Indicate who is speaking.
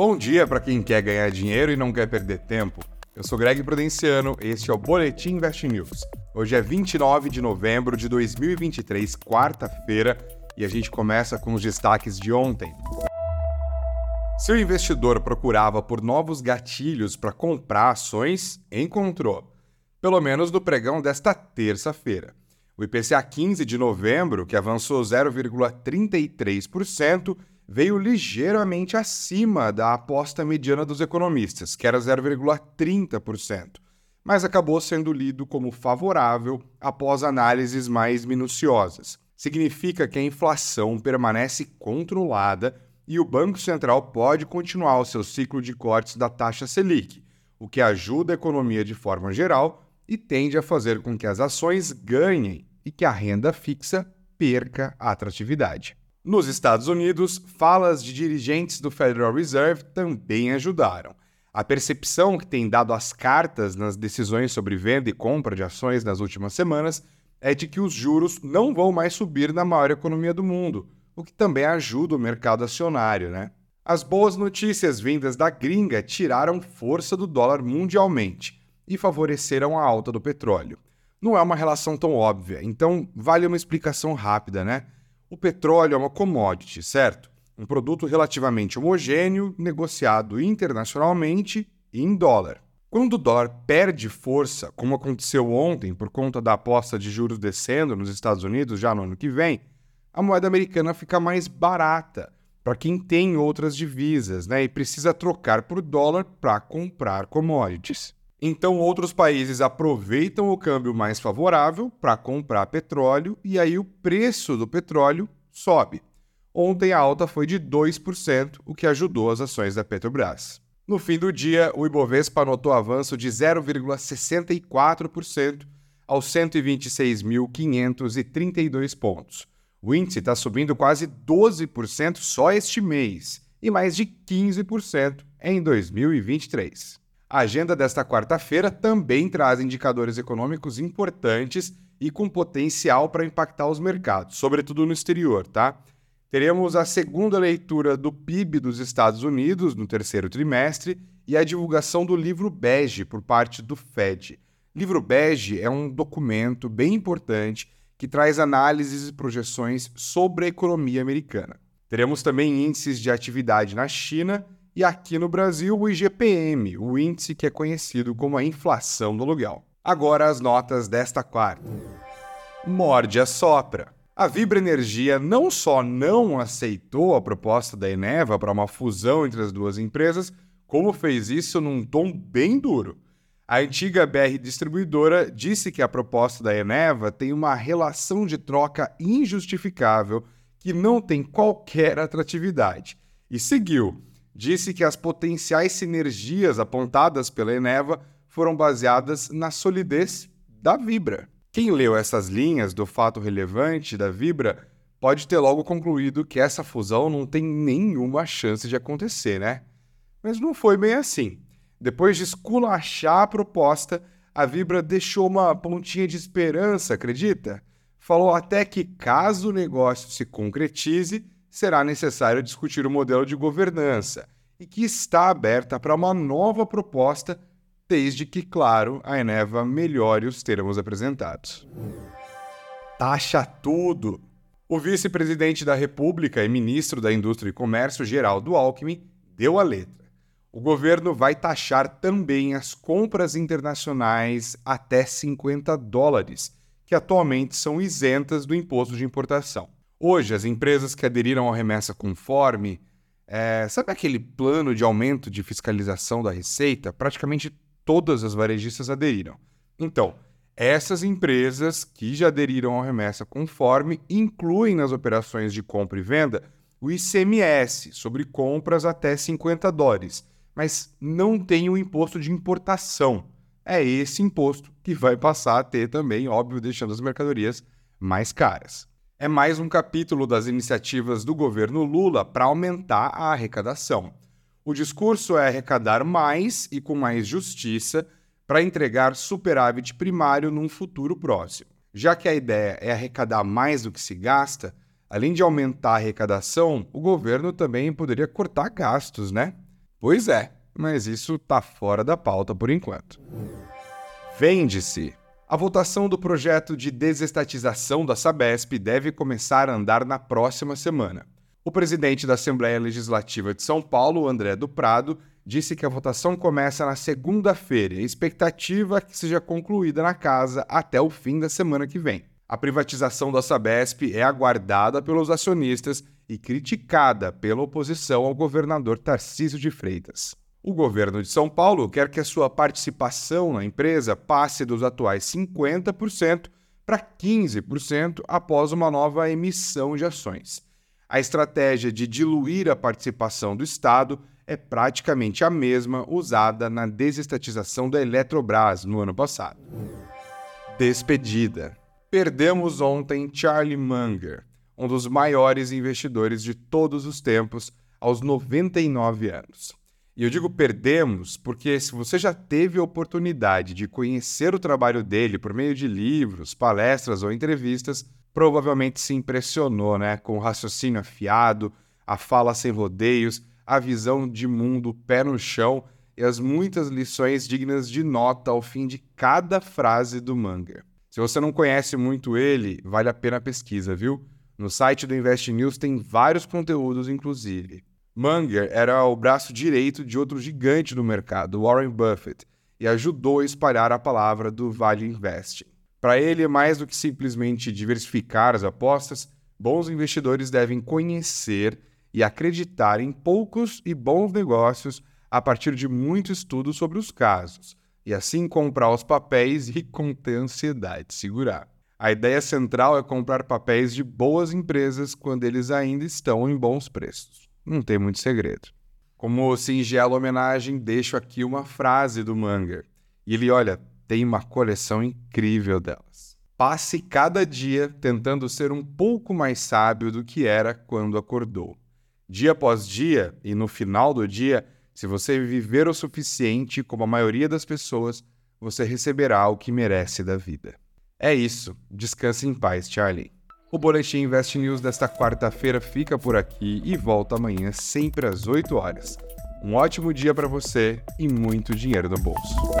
Speaker 1: Bom dia para quem quer ganhar dinheiro e não quer perder tempo. Eu sou Greg Prudenciano, este é o Boletim Invest News. Hoje é 29 de novembro de 2023, quarta-feira, e a gente começa com os destaques de ontem. Se o investidor procurava por novos gatilhos para comprar ações, encontrou. Pelo menos no pregão desta terça-feira. O IPCA 15 de novembro, que avançou 0,33%, veio ligeiramente acima da aposta mediana dos economistas, que era 0,30%, mas acabou sendo lido como favorável após análises mais minuciosas. Significa que a inflação permanece controlada e o Banco Central pode continuar o seu ciclo de cortes da taxa Selic, o que ajuda a economia de forma geral e tende a fazer com que as ações ganhem e que a renda fixa perca a atratividade. Nos Estados Unidos, falas de dirigentes do Federal Reserve também ajudaram. A percepção que tem dado as cartas nas decisões sobre venda e compra de ações nas últimas semanas é de que os juros não vão mais subir na maior economia do mundo, o que também ajuda o mercado acionário, né? As boas notícias vindas da gringa tiraram força do dólar mundialmente e favoreceram a alta do petróleo não é uma relação tão óbvia, então vale uma explicação rápida, né? O petróleo é uma commodity, certo? Um produto relativamente homogêneo, negociado internacionalmente em dólar. Quando o dólar perde força, como aconteceu ontem por conta da aposta de juros descendo nos Estados Unidos já no ano que vem, a moeda americana fica mais barata para quem tem outras divisas né, e precisa trocar por dólar para comprar commodities. Então, outros países aproveitam o câmbio mais favorável para comprar petróleo e aí o preço do petróleo sobe. Ontem a alta foi de 2%, o que ajudou as ações da Petrobras. No fim do dia, o Ibovespa anotou avanço de 0,64% aos 126.532 pontos. O índice está subindo quase 12% só este mês e mais de 15% em 2023. A agenda desta quarta-feira também traz indicadores econômicos importantes e com potencial para impactar os mercados, sobretudo no exterior, tá? Teremos a segunda leitura do PIB dos Estados Unidos no terceiro trimestre e a divulgação do livro Bege por parte do Fed. Livro Bege é um documento bem importante que traz análises e projeções sobre a economia americana. Teremos também índices de atividade na China e aqui no Brasil o IGPM, o índice que é conhecido como a inflação do aluguel. Agora as notas desta quarta. Morde a sopra. A Vibra Energia não só não aceitou a proposta da Eneva para uma fusão entre as duas empresas, como fez isso num tom bem duro. A antiga BR distribuidora disse que a proposta da Eneva tem uma relação de troca injustificável que não tem qualquer atratividade e seguiu disse que as potenciais sinergias apontadas pela Eneva foram baseadas na solidez da Vibra. Quem leu essas linhas do fato relevante da Vibra pode ter logo concluído que essa fusão não tem nenhuma chance de acontecer, né? Mas não foi bem assim. Depois de esculachar a proposta, a Vibra deixou uma pontinha de esperança, acredita? Falou até que, caso o negócio se concretize, será necessário discutir o modelo de governança e que está aberta para uma nova proposta, desde que, claro, a Eneva melhore os termos apresentados. Taxa tudo! O vice-presidente da República e ministro da Indústria e Comércio, Geraldo Alckmin, deu a letra. O governo vai taxar também as compras internacionais até 50 dólares, que atualmente são isentas do imposto de importação. Hoje, as empresas que aderiram ao remessa conforme, é, sabe aquele plano de aumento de fiscalização da receita? Praticamente todas as varejistas aderiram. Então, essas empresas que já aderiram ao remessa conforme incluem nas operações de compra e venda o ICMS sobre compras até 50 dólares, mas não tem o imposto de importação. É esse imposto que vai passar a ter também, óbvio, deixando as mercadorias mais caras é mais um capítulo das iniciativas do governo Lula para aumentar a arrecadação. O discurso é arrecadar mais e com mais justiça para entregar superávit primário num futuro próximo. Já que a ideia é arrecadar mais do que se gasta, além de aumentar a arrecadação, o governo também poderia cortar gastos, né? Pois é, mas isso tá fora da pauta por enquanto. Vende-se. A votação do projeto de desestatização da Sabesp deve começar a andar na próxima semana. O presidente da Assembleia Legislativa de São Paulo, André do Prado, disse que a votação começa na segunda-feira e a expectativa é que seja concluída na casa até o fim da semana que vem. A privatização da Sabesp é aguardada pelos acionistas e criticada pela oposição ao governador Tarcísio de Freitas. O governo de São Paulo quer que a sua participação na empresa passe dos atuais 50% para 15% após uma nova emissão de ações. A estratégia de diluir a participação do Estado é praticamente a mesma usada na desestatização da Eletrobras no ano passado. Despedida. Perdemos ontem Charlie Munger, um dos maiores investidores de todos os tempos, aos 99 anos. E eu digo perdemos porque se você já teve a oportunidade de conhecer o trabalho dele por meio de livros, palestras ou entrevistas, provavelmente se impressionou, né, com o raciocínio afiado, a fala sem rodeios, a visão de mundo pé no chão e as muitas lições dignas de nota ao fim de cada frase do manga. Se você não conhece muito ele, vale a pena a pesquisa, viu? No site do Invest News tem vários conteúdos, inclusive. Munger era o braço direito de outro gigante do mercado, Warren Buffett, e ajudou a espalhar a palavra do Vale Investing. Para ele, mais do que simplesmente diversificar as apostas, bons investidores devem conhecer e acreditar em poucos e bons negócios a partir de muito estudo sobre os casos, e assim comprar os papéis e conter a ansiedade, segurar. A ideia central é comprar papéis de boas empresas quando eles ainda estão em bons preços não tem muito segredo. Como singela homenagem, deixo aqui uma frase do. E ele, olha, tem uma coleção incrível delas. Passe cada dia tentando ser um pouco mais sábio do que era quando acordou. Dia após dia, e no final do dia, se você viver o suficiente, como a maioria das pessoas, você receberá o que merece da vida. É isso. Descanse em paz, Charlie. O Boletim Invest News desta quarta-feira fica por aqui e volta amanhã, sempre às 8 horas. Um ótimo dia para você e muito dinheiro no bolso.